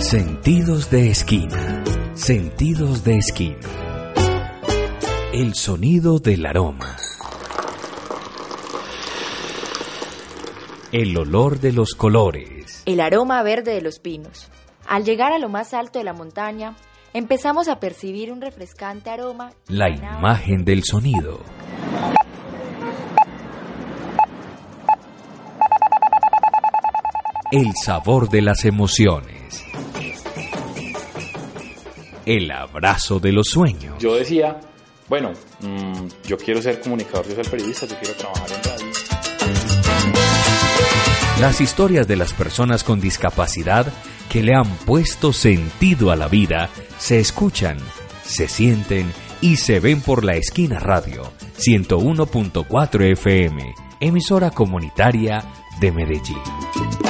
Sentidos de esquina. Sentidos de esquina. El sonido del aroma. El olor de los colores. El aroma verde de los pinos. Al llegar a lo más alto de la montaña, empezamos a percibir un refrescante aroma. La imagen del sonido. El sabor de las emociones. El abrazo de los sueños. Yo decía, bueno, mmm, yo quiero ser comunicador, yo soy periodista, yo quiero trabajar en radio. Las historias de las personas con discapacidad que le han puesto sentido a la vida se escuchan, se sienten y se ven por la esquina radio 101.4 FM, emisora comunitaria de Medellín.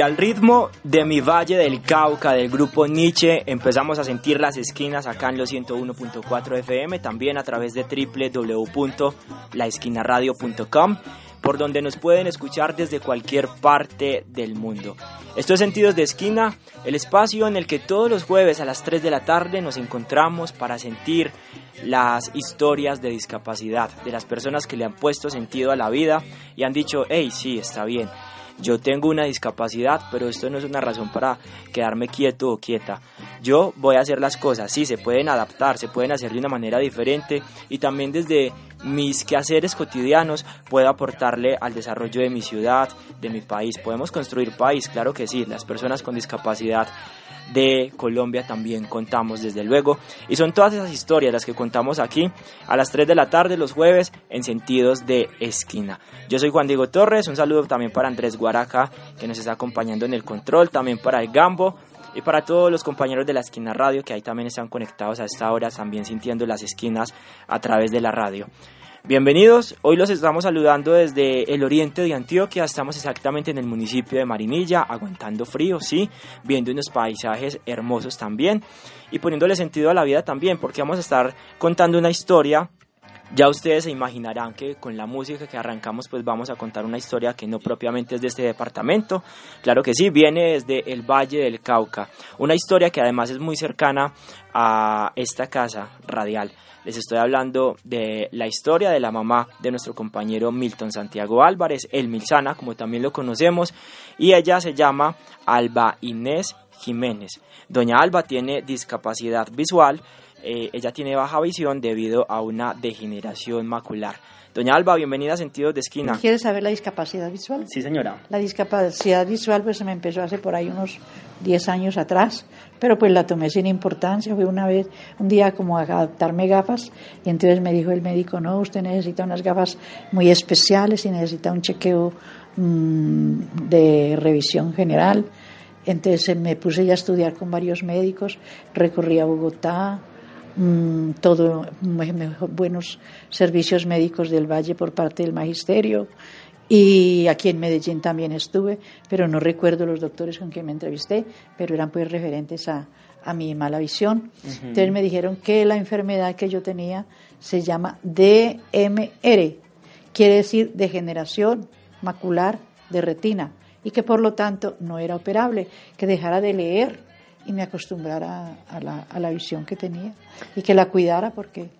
al ritmo de mi Valle del Cauca del grupo Nietzsche empezamos a sentir las esquinas acá en los 101.4 FM, también a través de www.laesquinaradio.com, por donde nos pueden escuchar desde cualquier parte del mundo. Esto es Sentidos de Esquina, el espacio en el que todos los jueves a las 3 de la tarde nos encontramos para sentir las historias de discapacidad de las personas que le han puesto sentido a la vida y han dicho, hey, sí, está bien yo tengo una discapacidad, pero esto no es una razón para quedarme quieto o quieta. Yo voy a hacer las cosas, sí, se pueden adaptar, se pueden hacer de una manera diferente y también desde mis quehaceres cotidianos puedo aportarle al desarrollo de mi ciudad, de mi país. Podemos construir país, claro que sí, las personas con discapacidad de Colombia también contamos desde luego. Y son todas esas historias las que contamos aquí a las 3 de la tarde los jueves en sentidos de esquina. Yo soy Juan Diego Torres, un saludo también para Andrés Guaraca que nos está acompañando en el control, también para el Gambo y para todos los compañeros de la esquina radio que ahí también están conectados a esta hora, también sintiendo las esquinas a través de la radio. Bienvenidos, hoy los estamos saludando desde el oriente de Antioquia, estamos exactamente en el municipio de Marinilla, aguantando frío, sí, viendo unos paisajes hermosos también y poniéndole sentido a la vida también, porque vamos a estar contando una historia ya ustedes se imaginarán que con la música que arrancamos pues vamos a contar una historia que no propiamente es de este departamento, claro que sí, viene desde el Valle del Cauca, una historia que además es muy cercana a esta casa radial. Les estoy hablando de la historia de la mamá de nuestro compañero Milton Santiago Álvarez, el Milsana, como también lo conocemos, y ella se llama Alba Inés Jiménez. Doña Alba tiene discapacidad visual, eh, ella tiene baja visión debido a una degeneración macular. Doña Alba, bienvenida a Sentidos de Esquina. ¿Quieres saber la discapacidad visual? Sí, señora. La discapacidad visual pues se me empezó hace por ahí unos 10 años atrás pero pues la tomé sin importancia. Fue una vez, un día como a adaptarme gafas y entonces me dijo el médico, no, usted necesita unas gafas muy especiales y necesita un chequeo mm, de revisión general. Entonces me puse ya a estudiar con varios médicos, recorrí a Bogotá, mmm, todo buenos servicios médicos del Valle por parte del magisterio y aquí en Medellín también estuve, pero no recuerdo los doctores con quien me entrevisté, pero eran pues referentes a, a mi mala visión. Entonces me dijeron que la enfermedad que yo tenía se llama DMR, quiere decir degeneración macular de retina, y que por lo tanto no era operable, que dejara de leer y me acostumbrara a la, a la visión que tenía y que la cuidara porque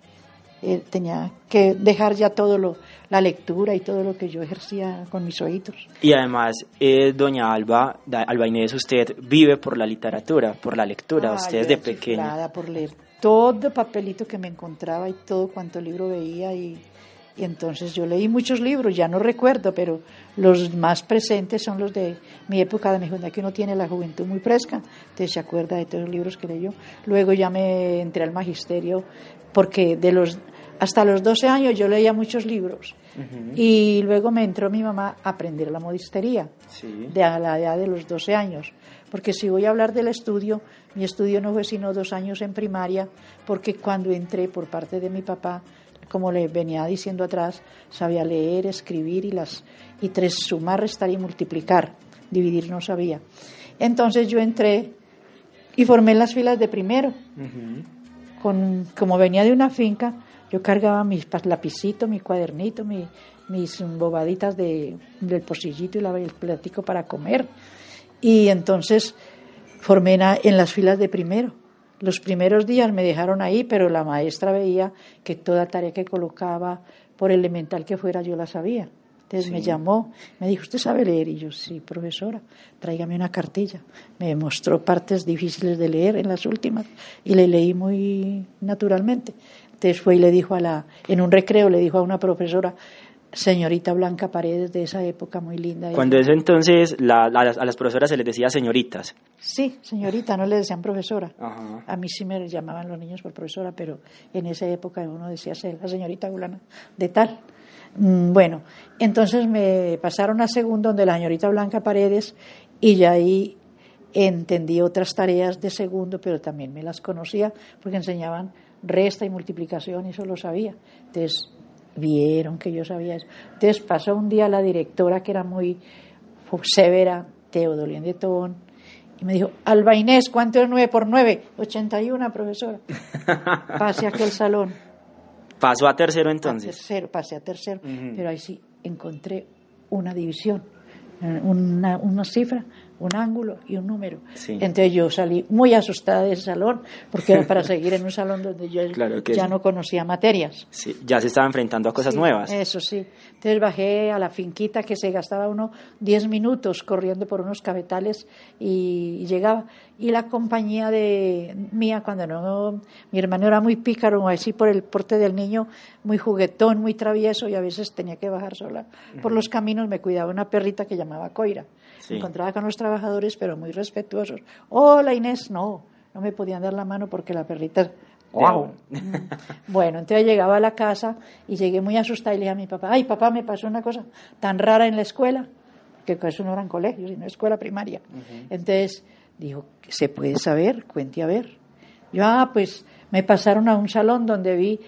eh, tenía que dejar ya todo lo, la lectura y todo lo que yo ejercía con mis oídos. Y además, eh, doña Alba, Alba Inés, usted vive por la literatura, por la lectura, usted es de pequeña. por leer todo papelito que me encontraba y todo cuanto libro veía y, y entonces yo leí muchos libros, ya no recuerdo, pero los más presentes son los de mi época de mi juventud, que uno tiene la juventud muy fresca, entonces se acuerda de todos los libros que leyó. Luego ya me entré al magisterio, porque de los hasta los 12 años yo leía muchos libros y luego me entró mi mamá a aprender la modistería de a la edad de los 12 años. Porque si voy a hablar del estudio, mi estudio no fue sino dos años en primaria, porque cuando entré por parte de mi papá, como le venía diciendo atrás, sabía leer, escribir y las y tres sumar, restar y multiplicar, dividir no sabía. Entonces yo entré y formé las filas de primero. Con, como venía de una finca, yo cargaba mis lapicitos, mi cuadernito, mis bobaditas de, del pocillito y el platico para comer. Y entonces formé en las filas de primero. Los primeros días me dejaron ahí, pero la maestra veía que toda tarea que colocaba, por elemental que fuera, yo la sabía. Entonces me llamó, me dijo, ¿usted sabe leer? Y yo, sí, profesora, tráigame una cartilla. Me mostró partes difíciles de leer en las últimas y le leí muy naturalmente. Entonces fue y le dijo a la, en un recreo le dijo a una profesora, señorita Blanca Paredes de esa época muy linda. Cuando eso entonces a, las, profesoras se les decía señoritas. Sí, señorita, no le decían profesora. A mí sí me llamaban los niños por profesora, pero en esa época uno decía la señorita Blanca de tal. Mm, bueno, entonces me pasaron a segundo donde la señorita Blanca Paredes y ya ahí entendí otras tareas de segundo, pero también me las conocía porque enseñaban resta y multiplicación y eso lo sabía. Entonces vieron que yo sabía eso. Entonces pasó un día la directora que era muy severa, Teodolien de Tobón, y me dijo, Alba Inés, ¿cuánto es 9 por 9? 81, profesora. Pase a aquel salón. ¿Pasó a tercero entonces? tercero, pasé a tercero, pero ahí sí encontré una división, eh, una, una cifra un ángulo y un número. Entonces yo salí muy asustada de ese salón, porque era para seguir en un salón donde yo ya no conocía materias. Sí, ya se estaba enfrentando a cosas nuevas. Eso sí. Entonces bajé a la finquita que se gastaba uno 10 minutos corriendo por unos cabetales y, llegaba. Y la compañía de mía, cuando no, mi hermano era muy pícaro, así por el porte del niño, muy juguetón, muy travieso, y a veces tenía que bajar sola. Por los caminos me cuidaba una perrita que llamaba Coira encontraba con los trabajadores, pero muy respetuosos. Hola Inés, no, no me podían dar la mano porque la perrita ¡Wow! bueno, entonces llegaba a la casa y llegué muy asustada y le dije a mi papá, ay papá, me pasó una cosa tan rara en la escuela, que eso no era en colegio, sino escuela primaria. Entonces dijo, ¿se puede saber? Cuente a ver. Yo, ah, pues me pasaron a un salón donde vi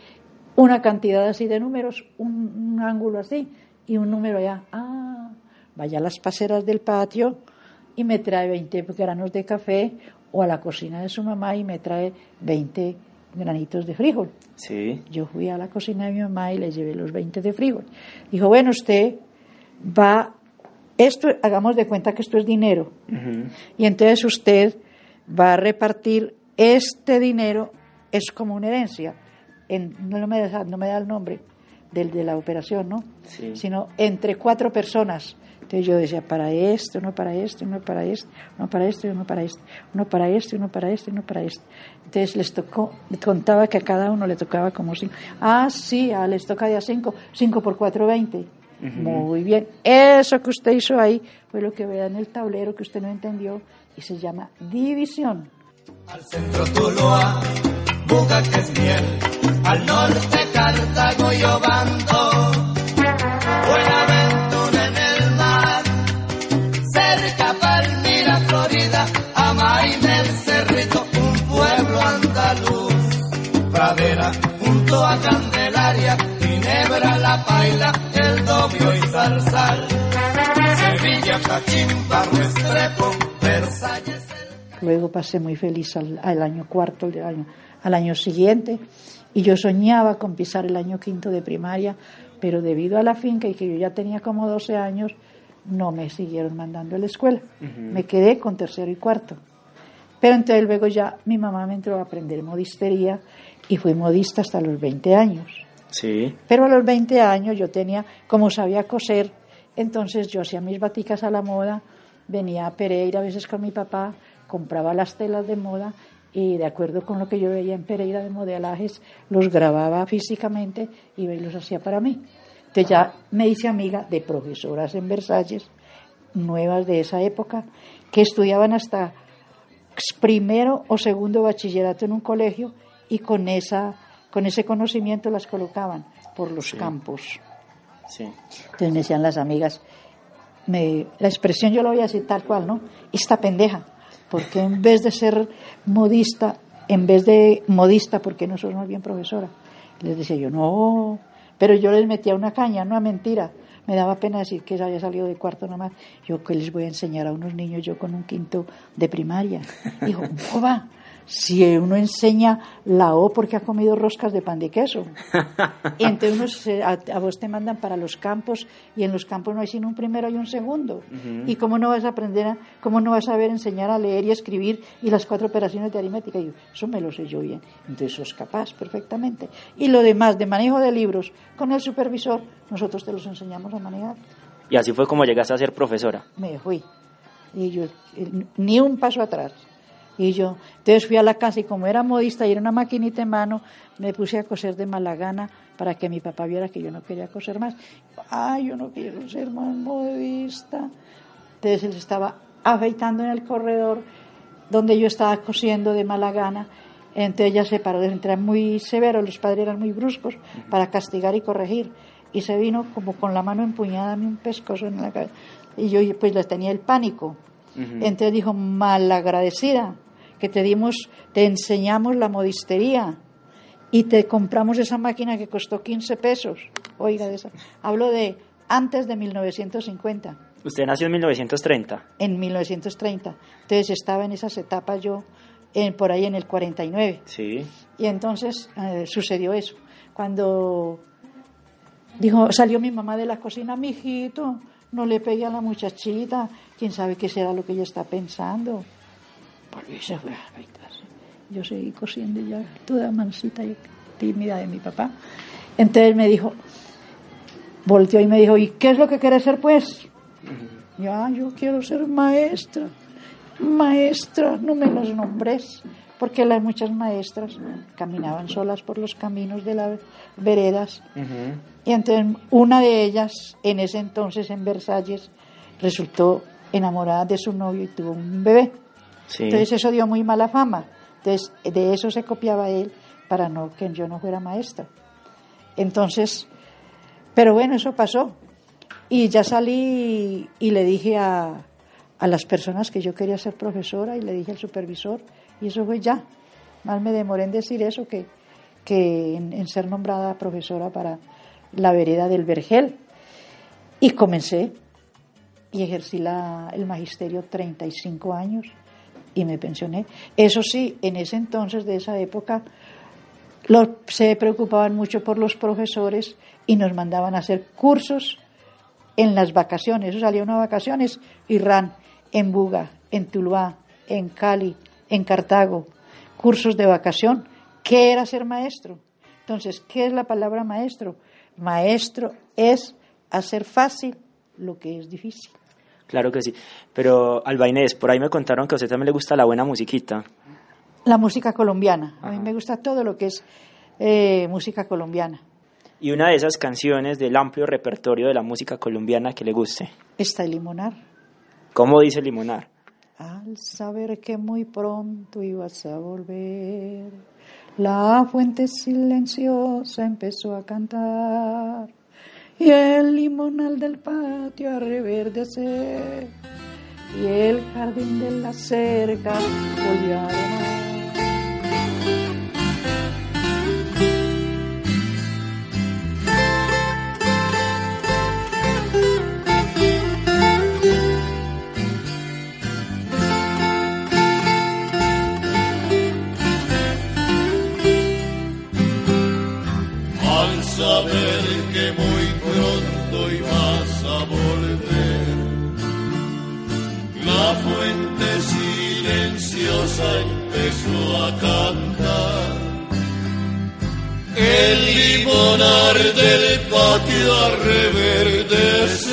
una cantidad así de números, un, un ángulo así y un número allá. Ah, vaya a las paseras del patio y me trae 20 granos de café o a la cocina de su mamá y me trae 20 granitos de frijol. Sí. Yo fui a la cocina de mi mamá y le llevé los 20 de frijol. Dijo, bueno, usted va, esto, hagamos de cuenta que esto es dinero. Y entonces usted va a repartir este dinero, es como una herencia. En, no, me da, no me da el nombre del, de la operación, ¿no? Sí. Sino entre cuatro personas. Entonces yo decía, para esto, uno para esto, uno para esto, uno para esto y uno para esto, uno para esto, uno para esto y uno para esto. Entonces les tocó, contaba que a cada uno le tocaba como cinco. Ah, sí, a les toca ya cinco, cinco por cuatro, veinte. Muy bien. Eso que usted hizo ahí fue lo que vea en el tablero que usted no entendió y se llama división. Al centro Tuluá, es miel, al norte Cartago y Obando junto a Candelaria, Ginebra, La Paila, El Dobio y Zarzal, Sevilla, Cachimba, Restrepo, Versalles. Luego pasé muy feliz al, año cuarto, al año, al año siguiente, y yo soñaba con pisar el año quinto de primaria, pero debido a la finca y que yo ya tenía como 12 años, no me siguieron mandando a la escuela. Me quedé con tercero y cuarto. Pero entonces luego ya mi mamá me entró a aprender modistería y fui modista hasta los 20 años. Sí. Pero a los 20 años yo tenía, como sabía coser, entonces yo hacía mis baticas a la moda, venía a Pereira a veces con mi papá, compraba las telas de moda y de acuerdo con lo que yo veía en Pereira de modelajes, los grababa físicamente y los hacía para mí. Entonces ya me hice amiga de profesoras en Versalles, nuevas de esa época, que estudiaban hasta primero o segundo bachillerato en un colegio y con, esa, con ese conocimiento las colocaban por los campos. Sí. Entonces me decían las amigas, me, la expresión yo la voy a decir tal cual, ¿no? Esta pendeja, porque en vez de ser modista, en vez de modista, porque no sos más bien profesora? Les decía yo, no, pero yo les metía una caña, no a mentira. Me daba pena decir que había salido de cuarto nomás. Yo que les voy a enseñar a unos niños yo con un quinto de primaria. Dijo, ¿cómo va? Si uno enseña la O porque ha comido roscas de pan de queso. Y entonces uno a, vos te mandan para los campos y en los campos no hay sino un primero y un segundo. ¿Y cómo no vas a aprender, a, cómo no vas a saber enseñar a leer y escribir y las cuatro operaciones de aritmética? Y yo, eso me lo sé yo bien. Entonces sos capaz perfectamente. Y lo demás de manejo de libros con el supervisor, nosotros te los enseñamos a manejar. Y así fue como llegaste a ser profesora. Me fui. Y yo, eh, ni un paso atrás. Y yo, entonces fui a la casa y como era modista y era una maquinita en mano, me puse a coser de mala gana para que mi papá viera que yo no quería coser más. Ay, yo no quiero ser más modista. Entonces él estaba afeitando en el corredor donde yo estaba cosiendo de mala gana. Entonces ella se paró, era muy severo, los padres eran muy bruscos para castigar y corregir. Y se vino como con la mano empuñada, un pescozo en la cabeza. Y yo pues le tenía el pánico. Entonces dijo, malagradecida que te dimos, te enseñamos la modistería y te compramos esa máquina que costó 15 pesos. Oiga, de esa. hablo de antes de 1950. ¿Usted nació en 1930? En 1930. Entonces estaba en esas etapas yo en, por ahí en el 49. Sí. Y entonces eh, sucedió eso. Cuando dijo, salió mi mamá de la cocina, mijito, no le pegue a la muchachita, quién sabe qué será lo que ella está pensando. Yo seguí cosiendo ya toda mansita y tímida de mi papá. Entonces me dijo, volteó y me dijo, ¿y qué es lo que quieres ser pues? Ya, yo quiero ser maestra. Maestra, no me los nombres, porque las muchas maestras caminaban solas por los caminos de las veredas. Y entonces una de ellas, en ese entonces en Versalles, resultó enamorada de su novio y tuvo un bebé. Entonces eso dio muy mala fama. Entonces de eso se copiaba él para no que yo no fuera maestra. Entonces, pero bueno, eso pasó. Y ya salí y, le dije a, a, las personas que yo quería ser profesora y le dije al supervisor y eso fue ya. Más me demoré en decir eso que, que en, ser nombrada profesora para la vereda del Vergel. Y comencé y ejercí la, el magisterio 35 años y me pensioné. Eso sí, en ese entonces, de esa época, se preocupaban mucho por los profesores y nos mandaban a hacer cursos en las vacaciones. Eso salía una vacaciones, Irán, en Buga, en Tuluá, en Cali, en Cartago, cursos de vacación. ¿Qué era ser maestro? Entonces, ¿qué es la palabra maestro? Maestro es hacer fácil lo que es difícil. Claro que sí. Pero, Alba Inés, por ahí me contaron que a usted también le gusta la buena musiquita. La música colombiana. A mí me gusta todo lo que es eh, música colombiana. ¿Y una de esas canciones del amplio repertorio de la música colombiana que le guste? Está el Limonar. ¿Cómo dice Limonar? Al saber que muy pronto ibas a volver, la fuente silenciosa empezó a cantar y el limonal del patio a reverdecer y el jardín de la cerca volvió a empezó a cantar. El limonar del patio a reverdecer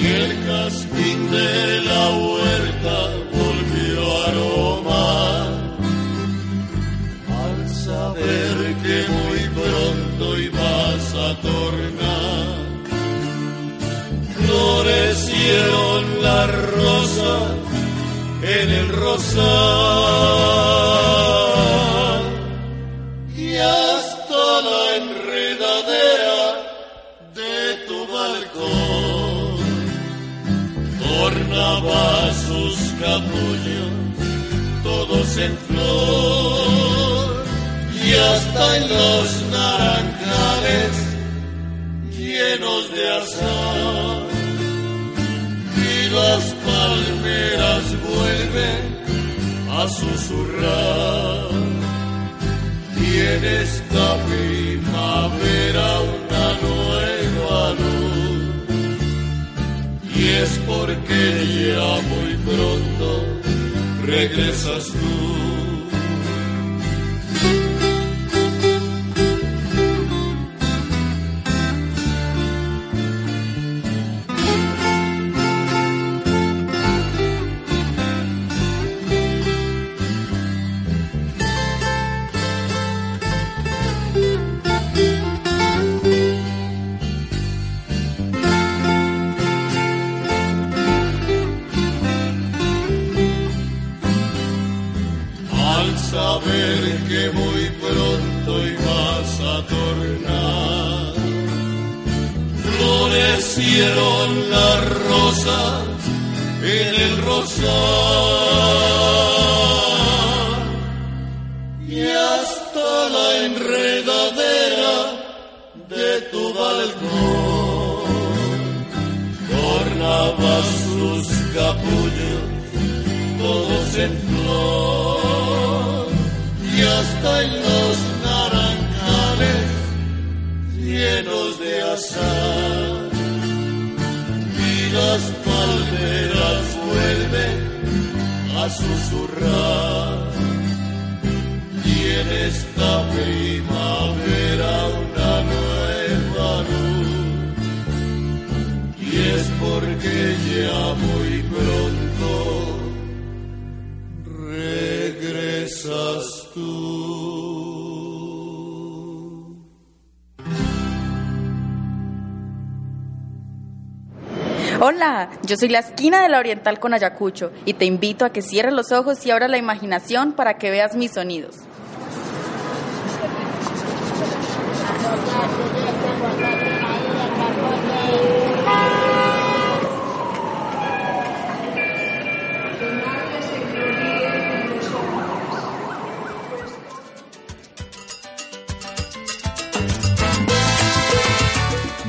y el castín de la huerta volvió a aromar al saber que muy pronto ibas a tornar florecieron las rosas en el rosal. Y hasta la enredadera de tu balcón. Tornaba sus capullos todos en flor. Y hasta en los naranjales llenos de azar las palmeras vuelven a susurrar. En esta primavera una nueva luz. Y es porque ya muy pronto regresas tú Hola, yo soy la esquina de la Oriental con Ayacucho y te invito a que cierres los ojos y abras la imaginación para que veas mis sonidos.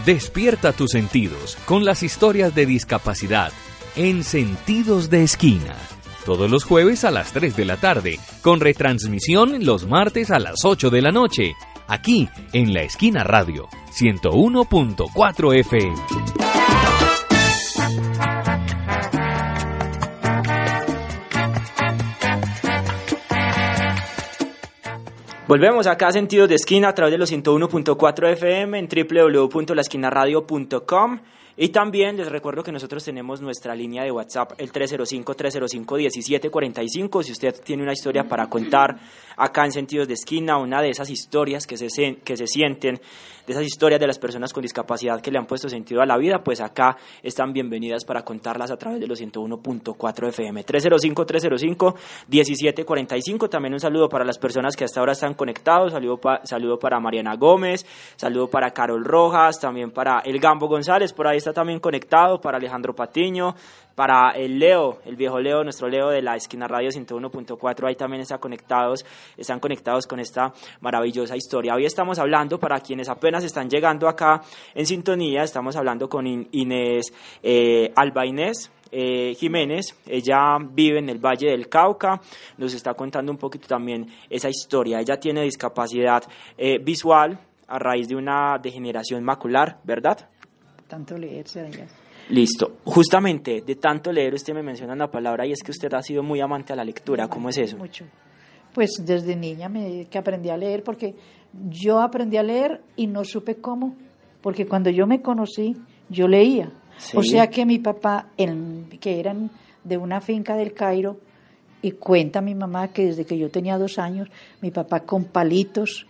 Despierta tus sentidos con las historias de discapacidad en Sentidos de Esquina. Todos los jueves a las 3 de la tarde, con retransmisión los martes a las 8 de la noche, aquí en La Esquina Radio, 101.4 FM. Volvemos acá a Sentidos de Esquina a través de los 101.4 FM en www.laesquinaradio.com y también les recuerdo que nosotros tenemos nuestra línea de WhatsApp, el 305-305-1745. Si usted tiene una historia para contar acá en Sentidos de Esquina, una de esas historias que se, que se sienten, de esas historias de las personas con discapacidad que le han puesto sentido a la vida, pues acá están bienvenidas para contarlas a través de los 101.4 FM. 305-305-1745. También un saludo para las personas que hasta ahora están conectados. Saludo, pa- saludo para Mariana Gómez, saludo para Carol Rojas, también para El Gambo González, por ahí está también conectado, para Alejandro Patiño, para el Leo, el viejo Leo, nuestro Leo de la esquina radio 101.4, ahí también está conectados, están conectados con esta maravillosa historia. Hoy estamos hablando, para quienes apenas están llegando acá en sintonía, estamos hablando con In- Inés eh, Alba Inés, eh, Jiménez, ella vive en el Valle del Cauca, nos está contando un poquito también esa historia. Ella tiene discapacidad eh, visual a raíz de una degeneración macular, ¿verdad? Tanto leer. Listo. Justamente, de tanto leer, usted me menciona una palabra y es que usted ha sido muy amante a la lectura. ¿Cómo es eso? Mucho. Pues desde niña me, que aprendí a leer, porque yo aprendí a leer y no supe cómo, porque cuando yo me conocí, yo leía. Sí. O sea que mi papá, en- que eran de una finca del Cairo, y cuenta mi mamá que desde que yo tenía dos años, mi papá con palitos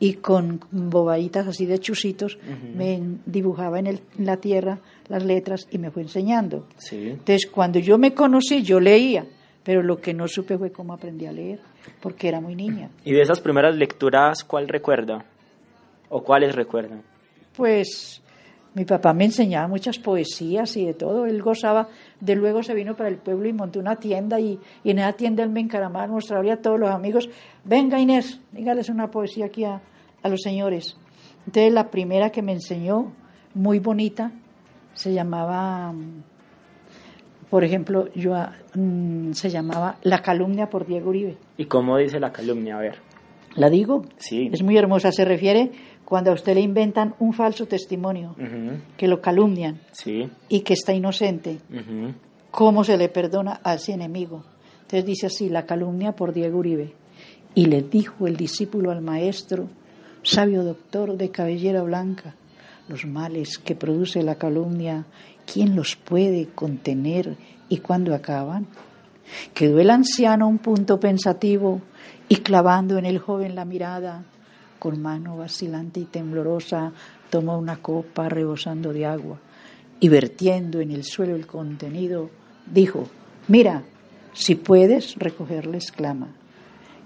y con bobaditas así de chusitos, me dibujaba en, el- en la tierra las letras y me fue enseñando. Sí. Entonces, cuando yo me conocí, yo leía, pero lo que no supe fue cómo aprendí a leer, porque era muy niña. ¿Y de esas primeras lecturas, cuál recuerda? ¿O cuáles recuerda? Pues mi papá me enseñaba muchas poesías y de todo. Él gozaba, de luego se vino para el pueblo y montó una tienda y, y en esa tienda él me encaramaba, mostraba a todos los amigos, venga Inés, dígales una poesía aquí a, a los señores. Entonces la primera que me enseñó, muy bonita, se llamaba, por ejemplo, yo, ah, mm, se llamaba La calumnia por Diego Uribe. ¿Y cómo dice la calumnia? A ver. ¿La digo? Sí. Es muy hermosa, se refiere cuando a usted le inventan un falso testimonio, que lo calumnian Sí. y que está inocente. ¿cómo se le perdona a ese enemigo? Entonces dice así, la calumnia por Diego Uribe. Y le dijo el discípulo al maestro, sabio doctor de cabellera blanca, los males que produce la calumnia, ¿quién los puede contener y cuándo acaban? Quedó el anciano un punto pensativo y clavando en el joven la mirada, con mano vacilante y temblorosa, tomó una copa rebosando de agua y vertiendo en el suelo el contenido, dijo, mira, si puedes recogerla, exclama.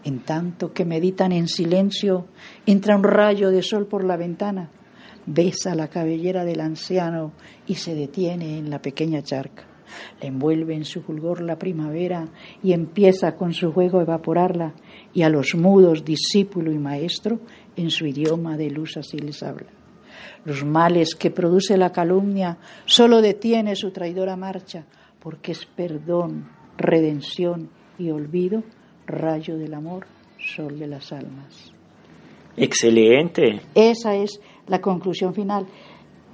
En tanto que meditan en silencio, entra un rayo de sol por la ventana, besa la cabellera del anciano y se detiene en la pequeña charca. Le envuelve en su fulgor la primavera y empieza con su juego a evaporarla, y a los mudos, discípulo y maestro, en su idioma de luz así les habla. Los males que produce la calumnia solo detiene su traidora marcha, porque es perdón, redención y olvido, rayo del amor, sol de las almas. Excelente. Esa es la conclusión final.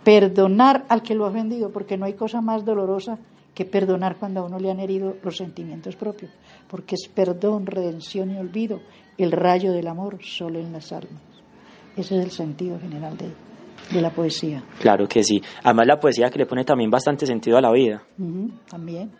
Perdonar al que lo ha ofendido, porque no hay cosa más dolorosa que perdonar cuando a uno le han herido los sentimientos propios, porque es perdón, redención y olvido, el rayo del amor solo en las almas. Ese es el sentido general de, de la poesía. Claro que sí. Además la poesía que le pone también bastante sentido a la vida. También.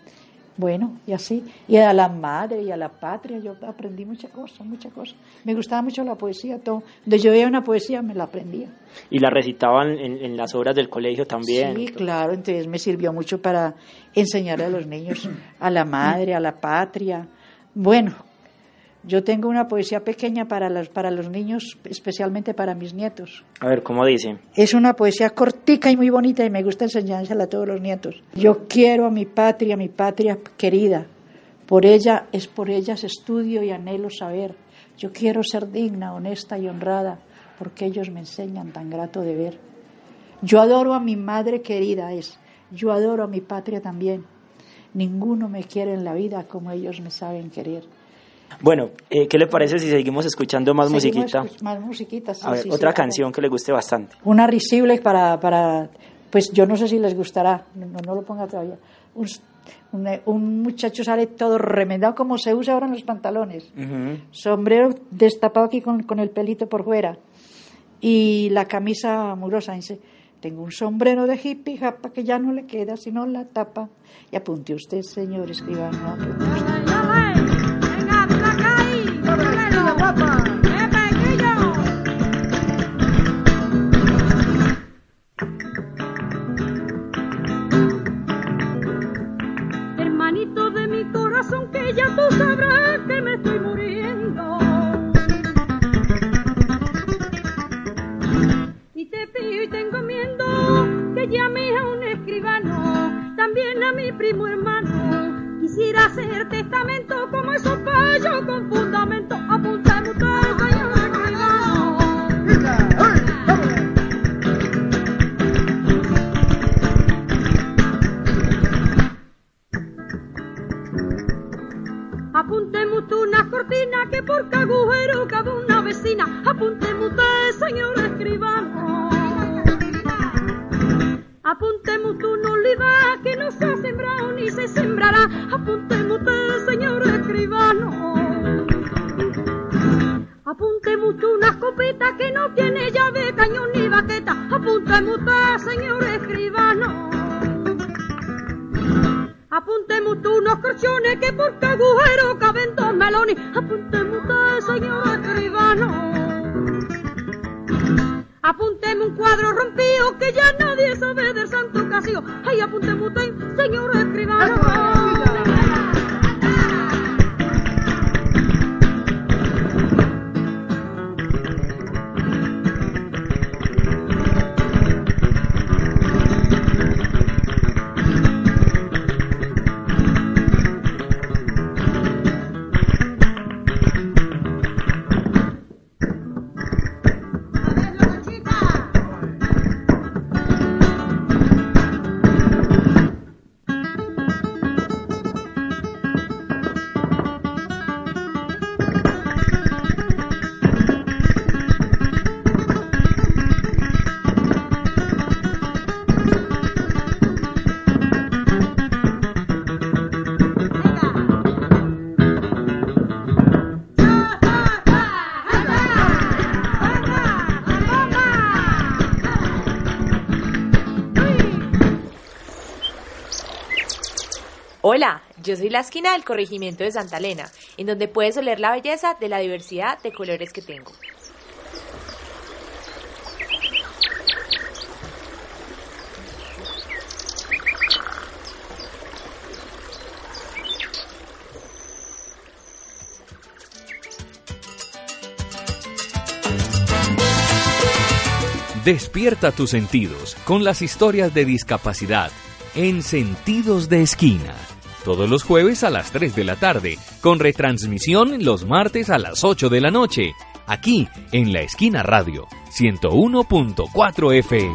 Bueno, y así. Y a la madre y a la patria yo aprendí muchas cosas, muchas cosas. Me gustaba mucho la poesía, todo. Donde yo veía una poesía me la aprendía. Y la recitaban en, en las obras del colegio también. Sí, claro, entonces me sirvió mucho para enseñarle a los niños a la madre, a la patria. Bueno, yo tengo una poesía pequeña para los, para los niños, especialmente para mis nietos. A ver, ¿cómo dice? Es una poesía cortica y muy bonita y me gusta enseñársela a todos los nietos. Yo quiero a mi patria, mi patria querida. Por ella es por ellas estudio y anhelo saber. Yo quiero ser digna, honesta y honrada, porque ellos me enseñan tan grato de ver. Yo adoro a mi madre querida es. Yo adoro a mi patria también. Ninguno me quiere en la vida como ellos me saben querer. Bueno, eh, ¿qué le parece si seguimos escuchando más Seguimos musiquita? Más musiquita, sí, A ver, sí, otra sí, canción que le guste bastante. Una risible para, para, pues yo no sé si les gustará, no, no lo ponga todavía. Un, un, un muchacho sale todo remendado como se usa ahora en los pantalones. Sombrero destapado aquí con, con el pelito por fuera. Y la camisa murosa. Dice, tengo un sombrero de hippie japa que ya no le queda sino la tapa. Y apunte usted, señor escribano, apunte usted. Hermanito de mi corazón, que ya tú sabrás que me estoy muriendo. Y te pido y te encomiendo que llame a un escribano, también a mi primo hermano. Quisiera hacer testamento como esos payos con fundamento. Apuntar usted, señor escribano. Apuntemos tú una cortina que por cada agujero una vecina. Apuntemos usted, señor escribano. Apuntemos libros vida que no se ha sembrado ni se sembrará. Apuntemos yo soy la esquina del corregimiento de Santa Elena, en donde puedes oler la belleza de la diversidad de colores que tengo. Despierta tus sentidos con las historias de discapacidad en Sentidos de Esquina. Todos los jueves a las 3 de la tarde, con retransmisión los martes a las 8 de la noche, aquí en La Esquina Radio, 101.4 FM.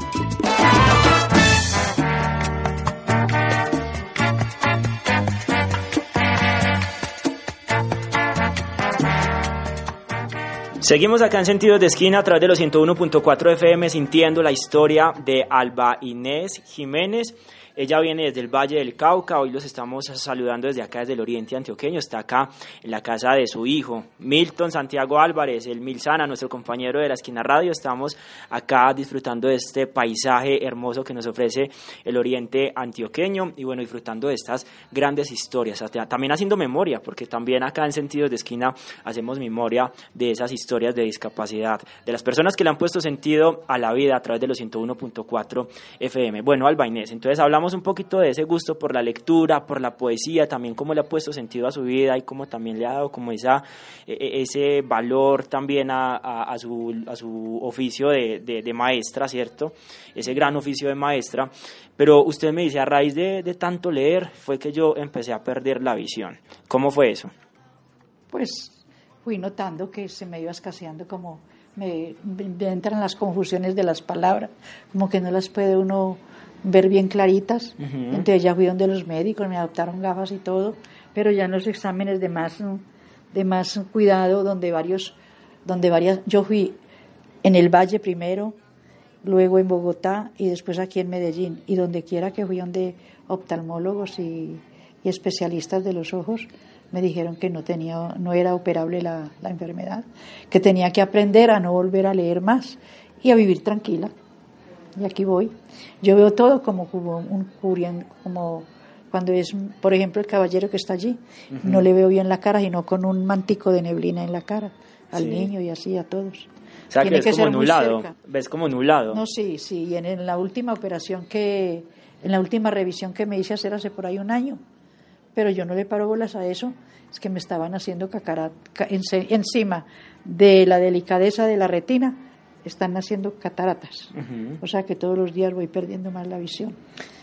Seguimos acá en Sentidos de Esquina a través de los 101.4 FM sintiendo la historia de Alba Inés Jiménez. Ella viene desde el Valle del Cauca, hoy los estamos saludando desde acá, desde el Oriente Antioqueño, está acá en la casa de su hijo, Milton Santiago Álvarez, el Milsana, nuestro compañero de la esquina radio, estamos acá disfrutando de este paisaje hermoso que nos ofrece el Oriente Antioqueño y bueno, disfrutando de estas grandes historias, también haciendo memoria, porque también acá en Sentidos de Esquina hacemos memoria de esas historias de discapacidad, de las personas que le han puesto sentido a la vida a través de los 101.4 FM. Bueno, Alba Inés, entonces hablamos un poquito de ese gusto por la lectura, por la poesía, también cómo le ha puesto sentido a su vida y cómo también le ha dado como esa, ese valor también a, su, a su oficio de, de, maestra, ¿cierto? Ese gran oficio de maestra. Pero usted me dice, a raíz de, de tanto leer fue que yo empecé a perder la visión. ¿Cómo fue eso? Pues fui notando que se me iba escaseando como me entran las confusiones de las palabras, como que no las puede uno ver bien claritas. Uh -huh. Entonces ya fui donde los médicos, me adoptaron gafas y todo, pero ya en los exámenes de más, de más cuidado, donde varios, donde varias, yo fui en el Valle primero, luego en Bogotá y después aquí en Medellín. Y donde quiera que fui donde oftalmólogos y, y especialistas de los ojos, me dijeron que no tenía, no era operable la, la enfermedad, que tenía que aprender a no volver a leer más y a vivir tranquila y aquí voy. Yo veo todo como, como un como cuando es, por ejemplo, el caballero que está allí, uh -huh. no le veo bien la cara, sino con un mantico de neblina en la cara, al sí. niño y así a todos. O sea, Tiene que ves como nublado, ves como nublado. No, sí, sí, y en, en, la última operación que, en la última revisión que me hice hacer hace por ahí un año, pero yo no le paro bolas a eso, es que me estaban haciendo cacarat, encima de la delicadeza de la retina, están naciendo cataratas. Uh -huh. O sea que todos los días voy perdiendo más la visión.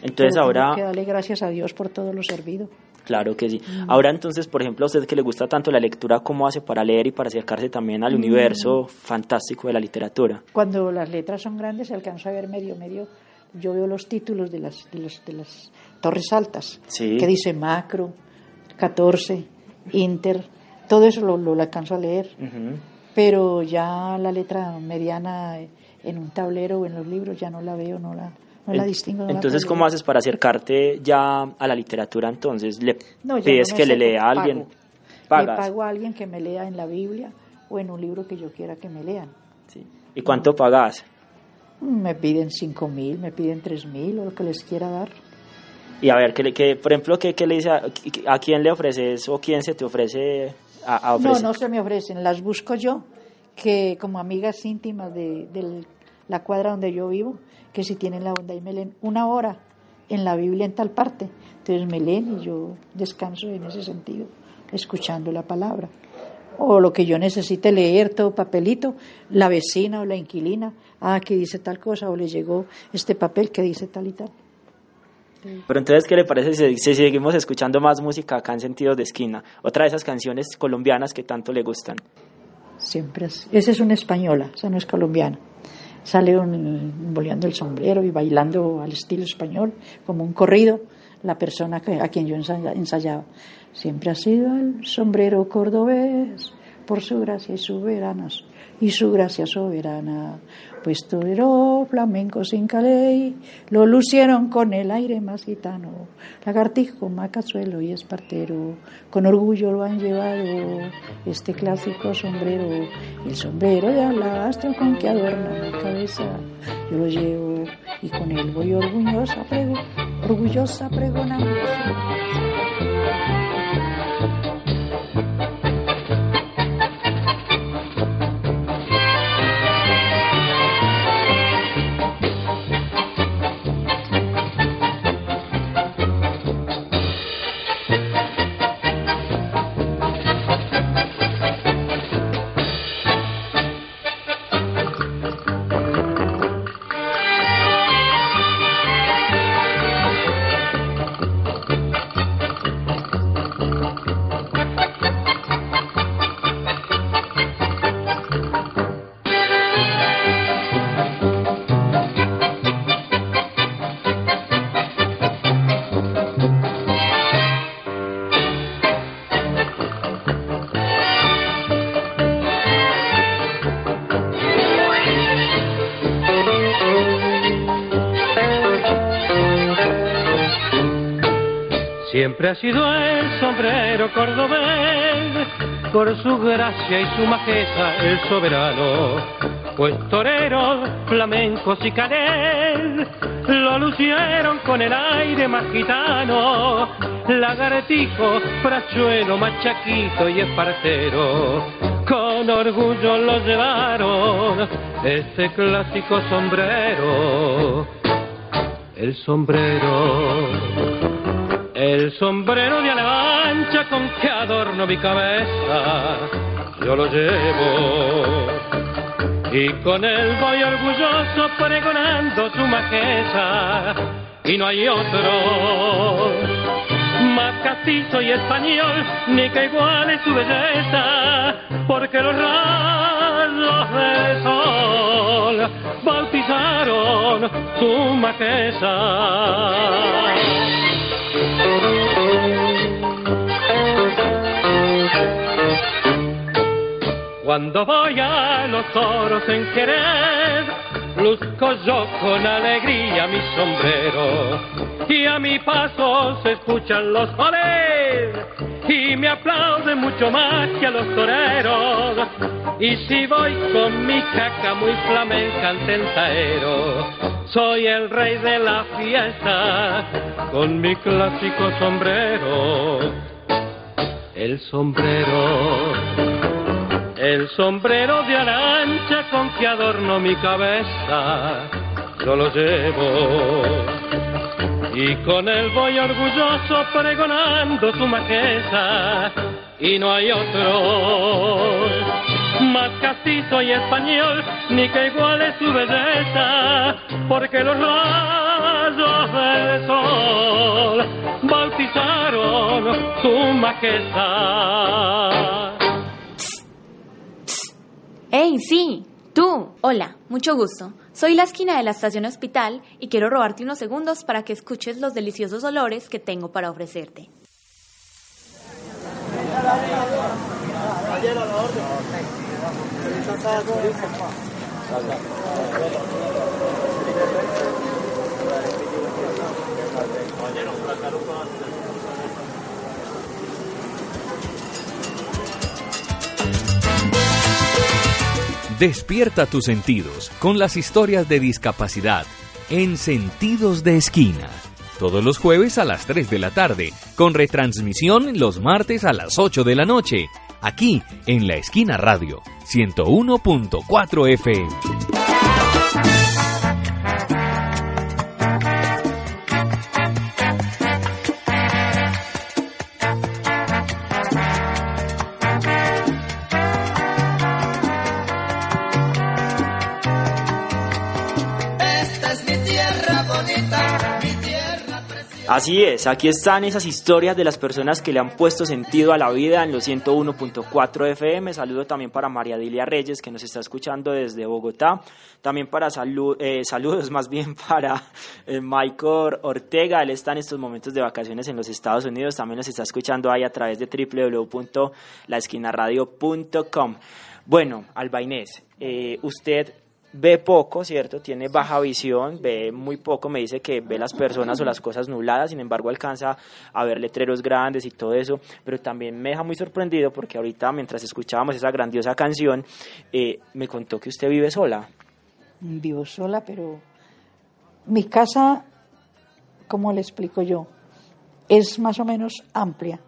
Entonces Pero ahora... Que darle gracias a Dios por todo lo servido. Claro que sí. Mm. Ahora entonces, por ejemplo, a usted que le gusta tanto la lectura, ¿cómo hace para leer y para acercarse también al mm. universo fantástico de la literatura? Cuando las letras son grandes se alcanza a ver medio, medio. Yo veo los títulos de las, de las, de las torres altas, sí. que dice macro, 14, inter, todo eso lo, lo, lo alcanzo a leer. Pero ya la letra mediana en un tablero o en los libros ya no la veo, no la, no la distingo. no la Entonces, puedo ¿cómo haces para acercarte ya a la literatura? Entonces, ¿le No, pides que le lea a alguien? pago. Le pago a alguien que me lea en la Biblia o en un libro que yo quiera que me lean. Sí. ¿Y cuánto pagas? Me piden cinco mil, me piden tres mil o lo que les quiera dar. Y a ver, ¿qué le, qué- por ejemplo, ¿qué, qué le dice a, a quién le ofreces o quién se te ofrece a, a No, no se me ofrecen, las busco yo, que como amigas íntimas de, de la cuadra donde yo vivo, que si tienen la onda y me leen una hora en la Biblia en tal parte, entonces me leen y yo descanso en ese sentido, escuchando la palabra. O lo que yo necesite leer, todo papelito, la vecina o la inquilina, ah, que dice tal cosa, o le llegó este papel que dice tal y tal. Pero entonces, ¿qué le parece si, si seguimos escuchando más música acá en Sentidos de Esquina? Otra de esas canciones colombianas que tanto le gustan. Siempre así. Esa es una española, esa no es colombiana. Sale un, boleando el sombrero y bailando al estilo español, como un corrido, la persona que, a quien yo ensaya- ensayaba. Siempre ha sido el sombrero cordobés, por su gracia y soberanas, y su gracia soberana. Pues torero flamenco sin caley, lo lucieron con el aire más gitano. Lagartijo, macazuelo y espartero, con orgullo lo han llevado este clásico sombrero, el sombrero de alastro con que adorna mi cabeza. Yo lo llevo y con él voy orgullosa, orgullosa pregonando. Ha sido el sombrero cordobés, por su gracia y su majeza el soberano. Pues toreros, flamencos y canel lo lucieron con el aire más gitano. Lagartijo, frachuelo, machaquito y espartero, con orgullo lo llevaron este clásico sombrero. El sombrero el sombrero de ala ancha con que adorno mi cabeza, yo lo llevo. Y con él voy orgulloso pregonando su majeza, y no hay otro más castizo y español, ni que iguale su belleza, porque los rayos del sol bautizaron su majeza. Cuando voy a los toros en Jerez, luzco yo con alegría mi sombrero. Y a mi paso se escuchan los olés y me aplauden mucho más que a los toreros. Y si voy con mi caca muy flamenca ante soy el rey de la fiesta con mi clásico sombrero. El sombrero el sombrero de ala ancha con que adorno mi cabeza, yo lo llevo. Y con él voy orgulloso pregonando su majeza, y no hay otro más castizo y español, ni que iguale su belleza, porque los rayos del sol bautizaron su majestad. ¡Hey, sí! ¡Tú! Hola, mucho gusto. Soy la esquina de la estación hospital y quiero robarte unos segundos para que escuches los deliciosos olores que tengo para ofrecerte. Despierta tus sentidos con las historias de discapacidad en Sentidos de Esquina. Todos los jueves a las 3 de la tarde, con retransmisión los martes a las 8 de la noche, aquí en La Esquina Radio, 101.4 FM. Así es, aquí están esas historias de las personas que le han puesto sentido a la vida en los 101.4 FM. Saludo también para María Dilia Reyes, que nos está escuchando desde Bogotá. También para eh, saludos más bien para eh, Michael Ortega. Él está en estos momentos de vacaciones en los Estados Unidos. También nos está escuchando ahí a través de www.laesquinaradio.com. Bueno, Alba Inés, eh, usted ve poco, ¿cierto? Tiene baja visión, ve muy poco, me dice que ve las personas o las cosas nubladas, sin embargo alcanza a ver letreros grandes y todo eso, pero también me deja muy sorprendido porque ahorita mientras escuchábamos esa grandiosa canción, eh, me contó que usted vive sola. Vivo sola, pero mi casa, ¿cómo le explico yo? Es más o menos amplia.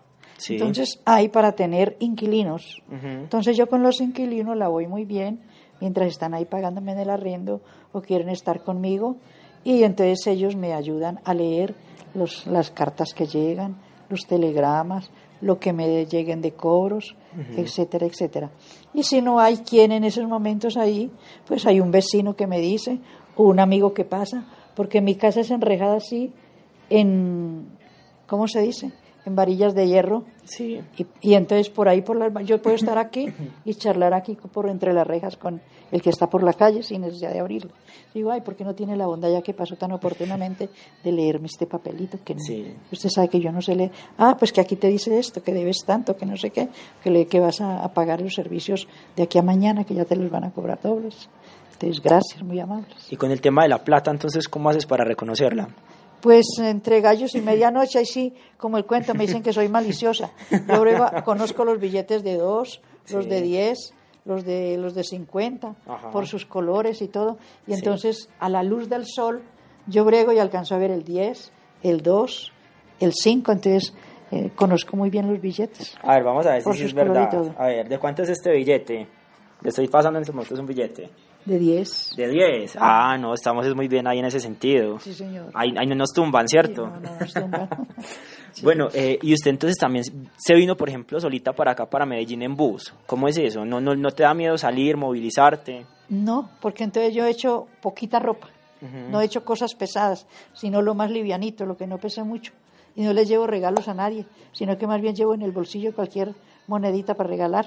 Entonces hay para tener inquilinos. Entonces yo con los inquilinos la voy muy bien mientras están ahí pagándome en el arriendo o quieren estar conmigo y entonces ellos me ayudan a leer los, las cartas que llegan, los telegramas, lo que me lleguen de cobros, etcétera, etcétera. Y si no hay quien en esos momentos ahí, pues hay un vecino que me dice o un amigo que pasa, porque mi casa es enrejada así en, ¿cómo se dice? En varillas de hierro. Sí. Y, entonces por ahí, por las, yo puedo estar aquí y charlar aquí por entre las rejas con el que está por la calle sin necesidad de abrirlo. Digo, ay, ¿por qué no tiene la bondad ya que pasó tan oportunamente de leerme este papelito? Que usted sabe que yo no sé leer. Ah, pues que aquí te dice esto, que debes tanto, que no sé qué, que, le, que vas a, a pagar los servicios de aquí a mañana, que ya te los van a cobrar dobles. Entonces, gracias, muy amables. Y con el tema de la plata, entonces, ¿cómo haces para reconocerla? Pues entre gallos y medianoche, ahí sí, como el cuento, me dicen que soy maliciosa. Yo conozco los billetes de dos, los de diez, los de los de cincuenta, por sus colores y todo. Y entonces, a la luz del sol, yo brego y alcanzo a ver el diez, el dos, el cinco, entonces eh, conozco muy bien los billetes. A ver, vamos a ver si es verdad. A ver, ¿de cuánto es este billete? Le estoy pasando en este momento, es un billete. De 10. De 10. Ah. no, estamos muy bien ahí en ese sentido. Sí, señor. Ahí, no nos tumban, ¿cierto? no, no nos tumban. Bueno, eh, y usted entonces también se vino, por ejemplo, solita para acá, para Medellín en bus. ¿Cómo es eso? ¿No, no, no te da miedo salir, movilizarte? No, porque entonces yo he hecho poquita ropa. No he hecho cosas pesadas, sino lo más livianito, lo que no pesa mucho. Y no les llevo regalos a nadie, sino que más bien llevo en el bolsillo cualquier monedita para regalar.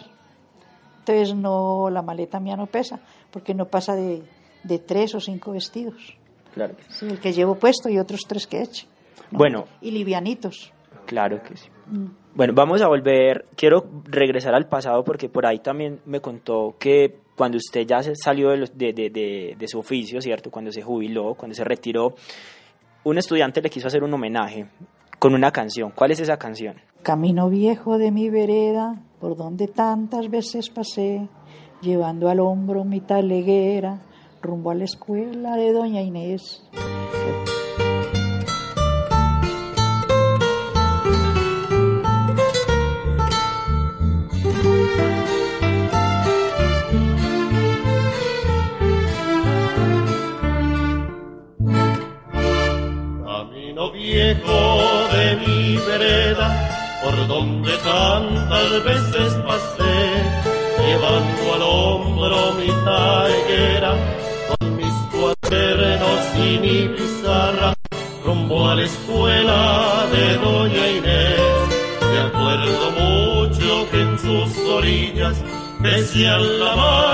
Entonces no, la maleta mía no pesa, porque no pasa de, de tres o cinco vestidos. Claro. Sí, el que llevo puesto y otros tres que he hecho. Bueno. Y livianitos. Claro que sí. Mm. Bueno, vamos a volver. Quiero regresar al pasado porque por ahí también me contó que cuando usted ya salió de, de, de, de, su oficio, ¿cierto? Cuando se jubiló, cuando se retiró, un estudiante le quiso hacer un homenaje con una canción. ¿Cuál es esa canción? Camino viejo de mi vereda, por donde tantas veces pasé, llevando al hombro mi taleguera, rumbo a la escuela de Doña Inés. Por donde tantas veces pasé, llevando al hombro mi taiguera, con mis cuadernos y mi pizarra, rumbo a la escuela de Doña Inés. Me acuerdo mucho que en sus orillas decían la malva,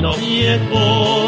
camino viejo de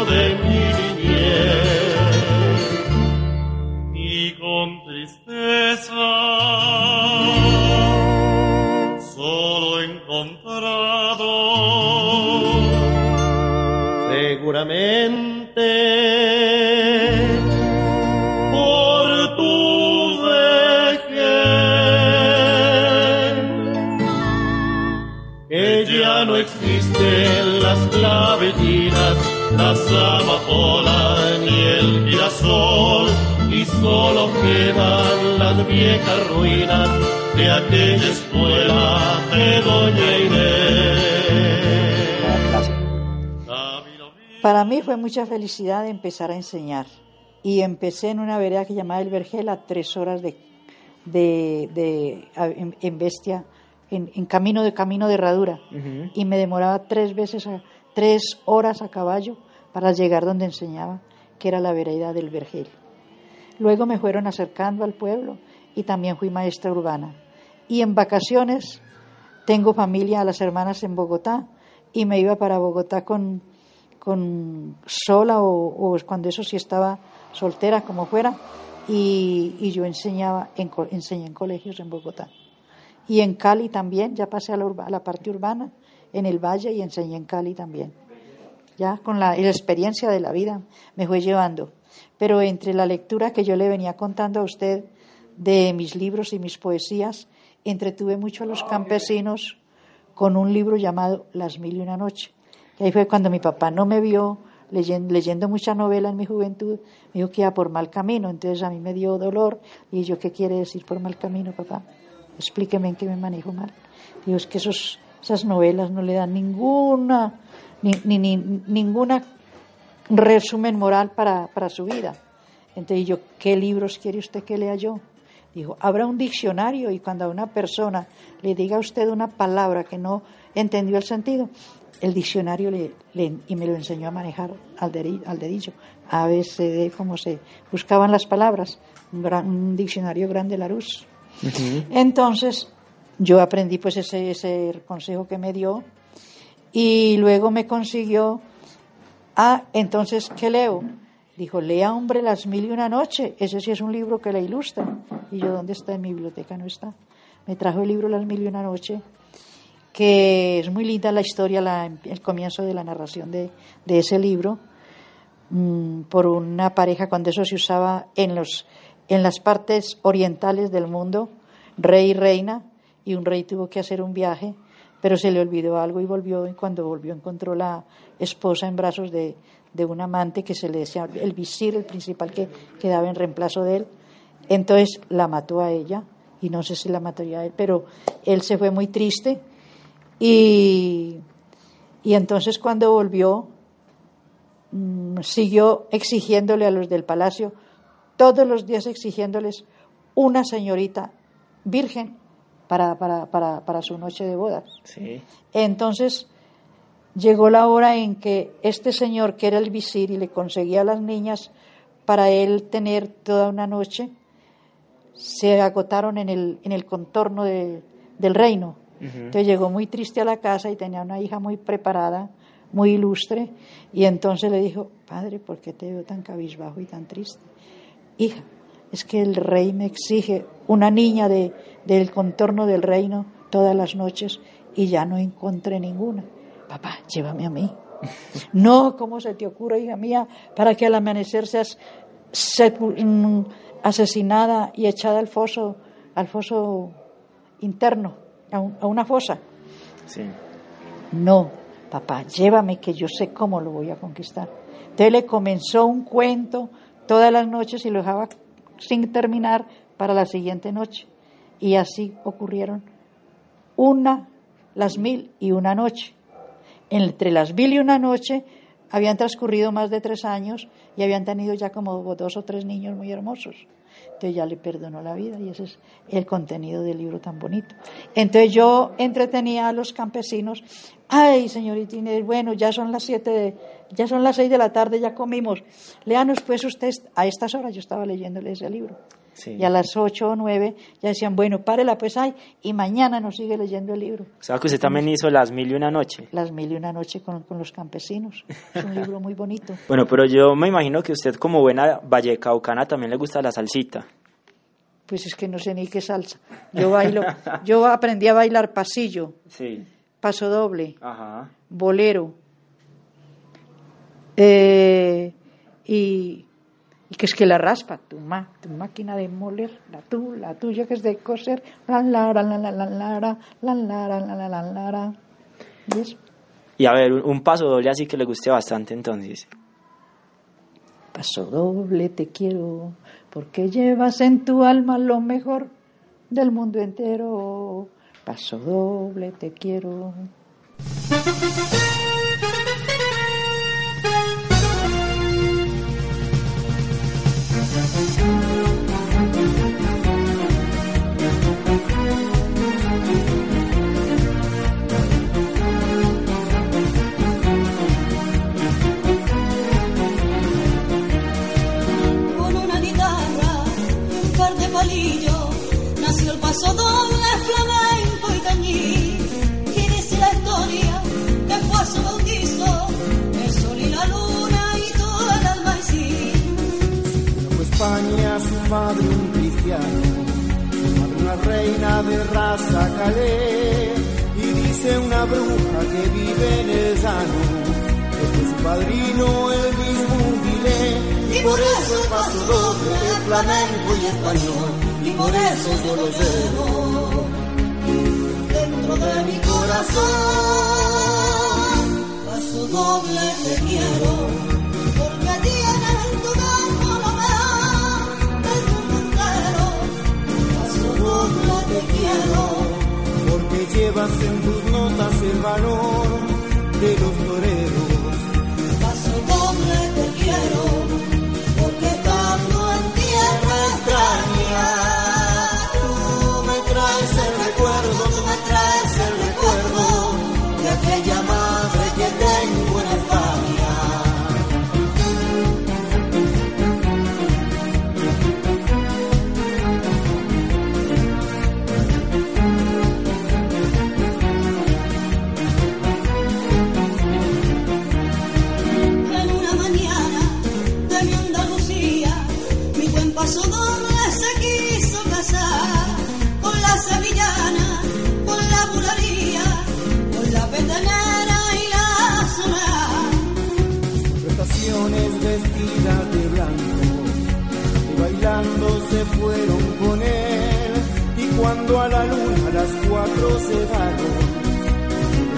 mucha felicidad empezar a enseñar. Y empecé en una vereda que llamaba El Vergel a tres horas de, de, de- en, en Bestia, en, en camino de camino de herradura. Y me demoraba tres veces, a- tres horas a caballo para llegar donde enseñaba, que era la vereda del Vergel. Luego me fueron acercando al pueblo y también fui maestra urbana. Y en vacaciones tengo familia, a las hermanas en Bogotá, y me iba para Bogotá con, con sola o, cuando eso sí estaba soltera, como fuera, y, yo enseñaba, en, enseñé en colegios en Bogotá. Y en Cali también, ya pasé a la, parte urbana, en el Valle y enseñé en Cali también. Ya con la, la experiencia de la vida me fue llevando. Pero entre la lectura que yo le venía contando a usted de mis libros y mis poesías, entretuve mucho a los campesinos con un libro llamado Las Mil y una Noche. Y ahí fue cuando mi papá no me vio leyendo, mucha novela en mi juventud, me dijo que iba por mal camino, entonces a mí me dio dolor y yo, ¿qué quiere decir por mal camino, papá? Explíqueme en qué me manejo mal. Digo, es que esos, esas novelas no le dan ninguna, ni, ni, ni- ninguna resumen moral para, para su vida. Entonces yo, ¿qué libros quiere usted que lea yo? Dijo, habrá un diccionario y cuando a una persona le diga a usted una palabra que no entendió el sentido, el diccionario le, le- y me lo enseñó a manejar al, deri- al dedillo, A, B, C, D, cómo se buscaban las palabras, un, gran- un diccionario grande Larousse. Entonces yo aprendí pues ese, ese consejo que me dio y luego me consiguió, ah, entonces, ¿qué leo? Dijo, lea hombre las mil y una noche, ese sí es un libro que le ilustra. Y yo, ¿dónde está? En mi biblioteca no está. Me trajo el libro Las mil y una noche, que es muy linda la historia, la- el comienzo de la narración de, de ese libro, mm, por una pareja cuando eso se usaba en, los, en las partes orientales del mundo, rey y reina, y un rey tuvo que hacer un viaje, pero se le olvidó algo y volvió, y cuando volvió encontró la esposa en brazos de, de un amante que se le decía el visir, el principal que quedaba en reemplazo de él. Entonces la mató a ella, y no sé si la mataría a él, pero él se fue muy triste, y, y entonces cuando volvió, mm, siguió exigiéndole a los del palacio, todos los días exigiéndoles una señorita virgen para, para, para, para su noche de bodas. Sí. Entonces llegó la hora en que este señor, que era el visir y le conseguía a las niñas para él tener toda una noche, se agotaron en el, en el contorno de- del reino. Entonces llegó muy triste a la casa y tenía una hija muy preparada, muy ilustre, y entonces le dijo, padre, ¿por qué te veo tan cabizbajo y tan triste? Hija, es que el rey me exige una niña de, del contorno del reino todas las noches y ya no encontré ninguna. Papá, llévame a mí. No, ¿cómo se te ocurre, hija mía, para que al amanecer seas mm, asesinada y echada al foso, al foso interno, a, un- a una fosa? Sí. No, papá, llévame que yo sé cómo lo voy a conquistar. Entonces le comenzó un cuento todas las noches y lo dejaba sin terminar para la siguiente noche. Y así ocurrieron una, las mil y una noche. Entre las mil y una noche habían transcurrido más de tres años y habían tenido ya como dos o tres niños muy hermosos. Entonces ya le perdonó la vida y ese es el contenido del libro tan bonito. Entonces yo entretenía a los campesinos. Ay, señorita bueno, ya son las siete, de, ya son las seis de la tarde, ya comimos. Léanos pues usted a estas horas. Yo estaba leyéndole ese libro. Y a las ocho o nueve ya decían, bueno, párela pues ay, y mañana nos sigue leyendo el libro. O sea que usted también hizo Las Mil y Una Noche. Las Mil y Una Noche con, con los campesinos. Es un libro muy bonito. Bueno, pero yo me imagino que usted como buena vallecaucana también le gusta la salsita. Pues es que no sé ni qué salsa. Yo bailo, yo aprendí a bailar pasillo, Sí. paso doble, Ajá. bolero, eh, y, y que es que la raspa, tu, ma, tu máquina de moler, la tu, la tuya que es de coser, la la la la la la la la la la la la la la la y a ver, un paso doble así que le guste bastante entonces. Paso doble te quiero, porque llevas en tu alma lo mejor del mundo entero. Paso doble te quiero. Paso doble flamenco y cañí. Y dice la historia que fue su bautizo. El sol y la luna y todo el albaicín Fue España, su madre un cristiano, su madre una reina de raza calé, y dice una bruja que vive en el llano, que fue su padrino el mismo Vilé, y por eso el paso doble es flamenco y español, y por eso yo lo llevo dentro de mi corazón paso doble te quiero porque tienes en tu campo lo mejor del mundo entero paso doble te quiero porque llevas en tus notas el valor de los toreros. Se fueron con él. Y cuando a la luna a las cuatro se daron,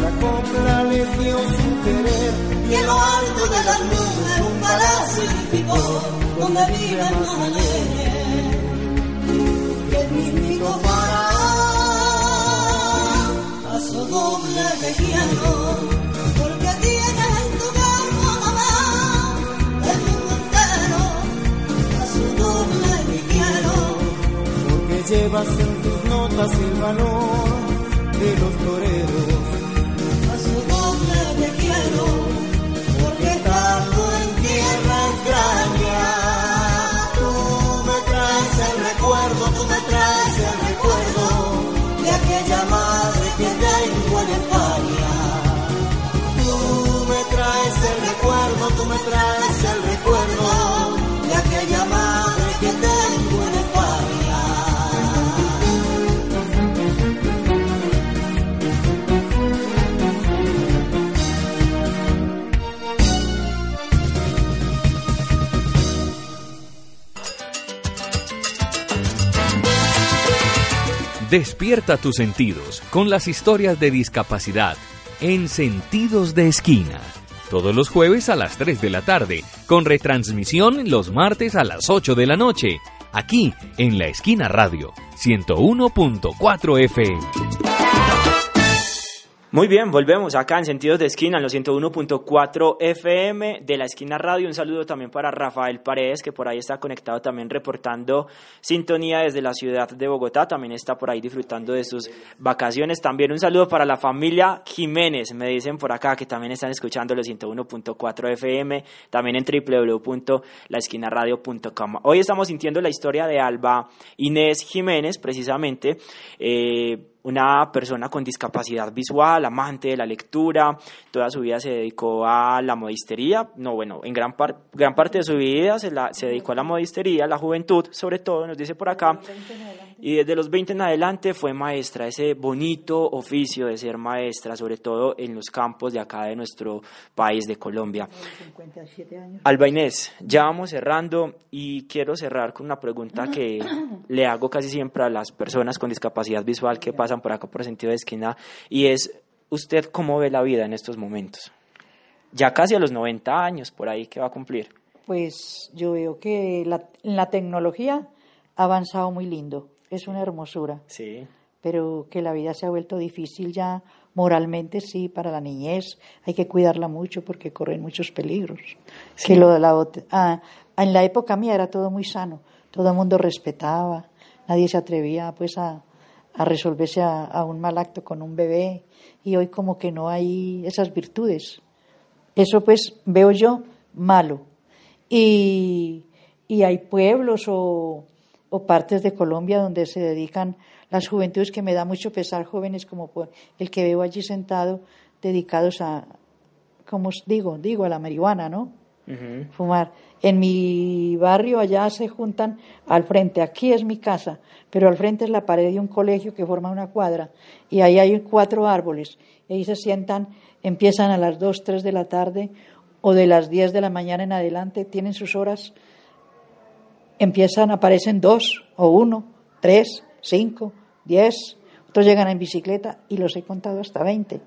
la copla les dio su querer. Y en lo alto de las nubes un palacio edificó donde vive Magdalena. Y el mismito faraón, paso doble te llevas en tus notas el valor de los toreros. Despierta tus sentidos con las historias de discapacidad en Sentidos de Esquina. todos los jueves a las 3 de la tarde, con retransmisión los martes a las 8 de la noche, aquí en la esquina radio 101.4 FM. Muy bien, volvemos acá en Sentidos de Esquina, en los 101.4 FM de la Esquina Radio. Un saludo también para Rafael Paredes, que por ahí está conectado también reportando sintonía desde la ciudad de Bogotá. También está por ahí disfrutando de sus vacaciones. También un saludo para la familia Jiménez, me dicen por acá, que también están escuchando los 101.4 FM, también en www.laesquinaradio.com. Hoy estamos sintiendo la historia de Alba Inés Jiménez, precisamente. Eh, una persona con discapacidad visual, amante de la lectura, toda su vida se dedicó a la modistería, no, bueno, en gran, gran parte de su vida se, la, se dedicó a la modistería, la juventud, sobre todo, nos dice por acá, y desde los 20 en adelante fue maestra, ese bonito oficio de ser maestra, sobre todo en los campos de acá de nuestro país, de Colombia. Alba Inés, ya vamos cerrando y quiero cerrar con una pregunta que le hago casi siempre a las personas con discapacidad visual que pasan por acá por sentido de esquina y es, ¿usted cómo ve la vida en estos momentos? Ya casi a los 90 años, por ahí que va a cumplir. Pues yo veo que la, la tecnología ha avanzado muy lindo, es una hermosura. Sí. Pero que la vida se ha vuelto difícil ya moralmente, sí, para la niñez hay que cuidarla mucho porque corren muchos peligros. Que lo de la, ah, en la época mía era todo muy sano, todo el mundo respetaba, nadie se atrevía pues a, a resolverse a, un mal acto con un bebé y hoy como que no hay esas virtudes. Eso pues veo yo malo. Y, y hay pueblos o, o, partes de Colombia donde se dedican las juventudes que me da mucho pesar, jóvenes como el que veo allí sentado, dedicados a, como digo, digo, a la marihuana, ¿no? Fumar. En mi barrio allá se juntan al frente, aquí es mi casa, pero al frente es la pared de un colegio que forma una cuadra y ahí hay cuatro árboles. Y ahí se sientan, empiezan a las 2, 3 de la tarde o de las 10 de la mañana en adelante, tienen sus horas, empiezan, aparecen dos o uno, tres, cinco, diez, otros llegan en bicicleta y los he contado hasta 20.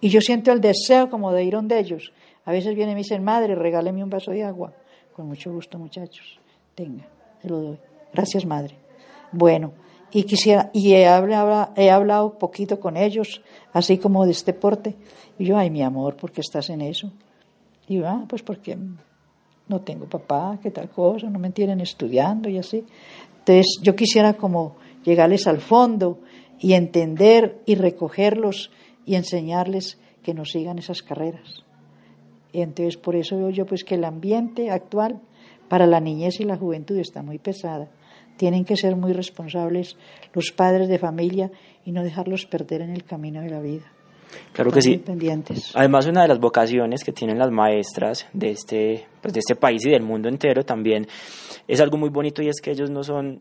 Y yo siento el deseo como de ir donde ellos. A veces vienen y me dicen, madre, regáleme un vaso de agua. Con mucho gusto, muchachos. Tenga, se lo doy. Gracias, madre. Bueno, y quisiera, y he hablado, he hablado poquito con ellos, así como de este porte. Y yo, ay, mi amor, ¿por qué estás en eso? Y yo, ah, pues porque no tengo papá, qué tal cosa, no me tienen estudiando y así. Entonces, yo quisiera como llegarles al fondo y entender y recogerlos y enseñarles que nos sigan esas carreras. Entonces por eso veo yo pues que el ambiente actual para la niñez y la juventud está muy pesada. Tienen que ser muy responsables los padres de familia y no dejarlos perder en el camino de la vida. Claro que sí. Además, una de las vocaciones que tienen las maestras de este, pues de este país y del mundo entero también es algo muy bonito y es que ellos no son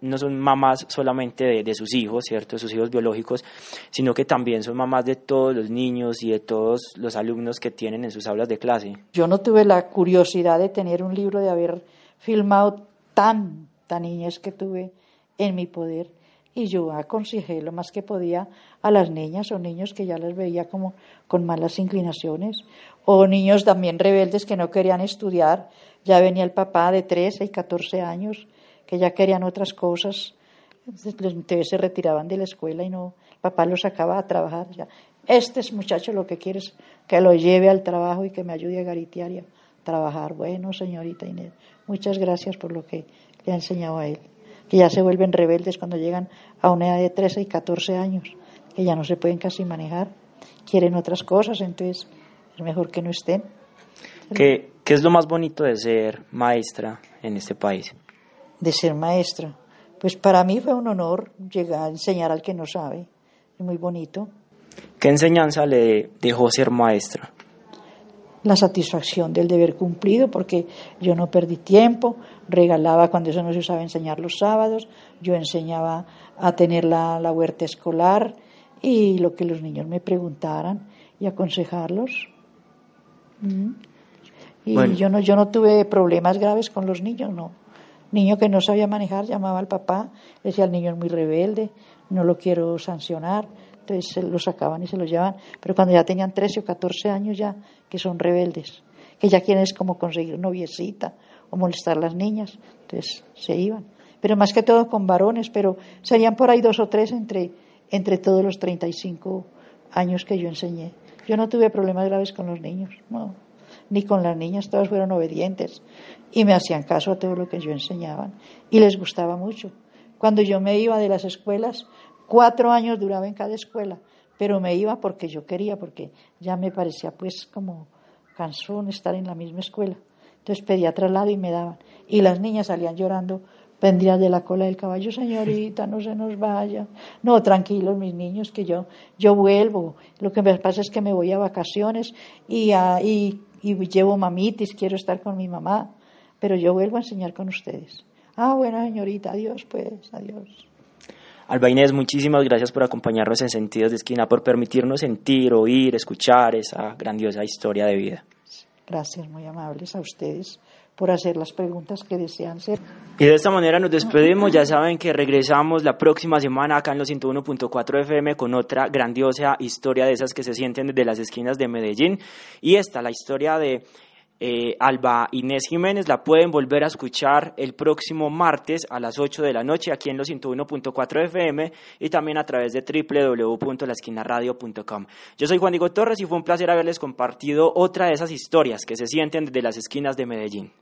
no son mamás solamente de, sus hijos, ¿cierto? De sus hijos biológicos, sino que también son mamás de todos los niños y de todos los alumnos que tienen en sus aulas de clase. Yo no tuve la curiosidad de tener un libro, de haber filmado tanta niñez que tuve en mi poder. Y yo aconsejé lo más que podía a las niñas o niños que ya las veía como con malas inclinaciones, o niños también rebeldes que no querían estudiar. Ya venía el papá de 13 y 14 años que ya querían otras cosas, entonces se retiraban de la escuela y no, papá los sacaba a trabajar. Ya. Este es muchacho lo que quieres que lo lleve al trabajo y que me ayude a garitear y a trabajar. Bueno, señorita Inés, muchas gracias por lo que le ha enseñado a él. Que ya se vuelven rebeldes cuando llegan a una edad de 13 y 14 años, que ya no se pueden casi manejar, quieren otras cosas, entonces es mejor que no estén. ¿Qué, qué es lo más bonito de ser maestra en este país? de ser maestra. Pues para mí fue un honor llegar a enseñar al que no sabe. Es muy bonito. ¿Qué enseñanza le dejó ser maestra? La satisfacción del deber cumplido, porque yo no perdí tiempo, regalaba cuando eso no se usaba enseñar los sábados, yo enseñaba a tener la, la huerta escolar y lo que los niños me preguntaran y aconsejarlos. Mm. Y yo no, yo no tuve problemas graves con los niños, no. Niño que no sabía manejar llamaba al papá, decía el niño es muy rebelde, no lo quiero sancionar, Entonces se los sacaban y se los llevaban. Pero cuando ya tenían 13 o 14 años ya, que son rebeldes, que ya quieren es como conseguir noviecita o molestar a las niñas, entonces se iban. Pero más que todo con varones, pero serían por ahí dos o tres entre, entre todos los 35 años que yo enseñé. Yo no tuve problemas graves con los niños, no, ni con las niñas, todas fueron obedientes y me hacían caso a todo lo que yo enseñaba y les gustaba mucho. Cuando yo me iba de las escuelas, cuatro años duraba en cada escuela, pero me iba porque yo quería, porque ya me parecía pues como cansón estar en la misma escuela. Entonces pedía traslado y me daban. Y las niñas salían llorando, vendrían de la cola del caballo, señorita, no se nos vaya. No, tranquilos mis niños, que yo, yo vuelvo. Lo que me pasa es que me voy a vacaciones y, y, y llevo mamitis, quiero estar con mi mamá, pero yo vuelvo a enseñar con ustedes. Ah, bueno, señorita, adiós, pues, adiós. Alba Inés, muchísimas gracias por acompañarnos en Sentidos de Esquina, por permitirnos sentir, oír, escuchar esa grandiosa historia de vida. Gracias, muy amables a ustedes por hacer las preguntas que desean ser. Y de esta manera nos despedimos. Ya saben que regresamos la próxima semana acá en los 101.4 FM con otra grandiosa historia de esas que se sienten desde las esquinas de Medellín. Y esta, la historia de eh, Alba Inés Jiménez la pueden volver a escuchar el próximo martes a las 8 de la noche aquí en los 101.4 FM y también a través de www.lasquinaradio.com. Yo soy Juan Diego Torres y fue un placer haberles compartido otra de esas historias que se sienten desde las esquinas de Medellín.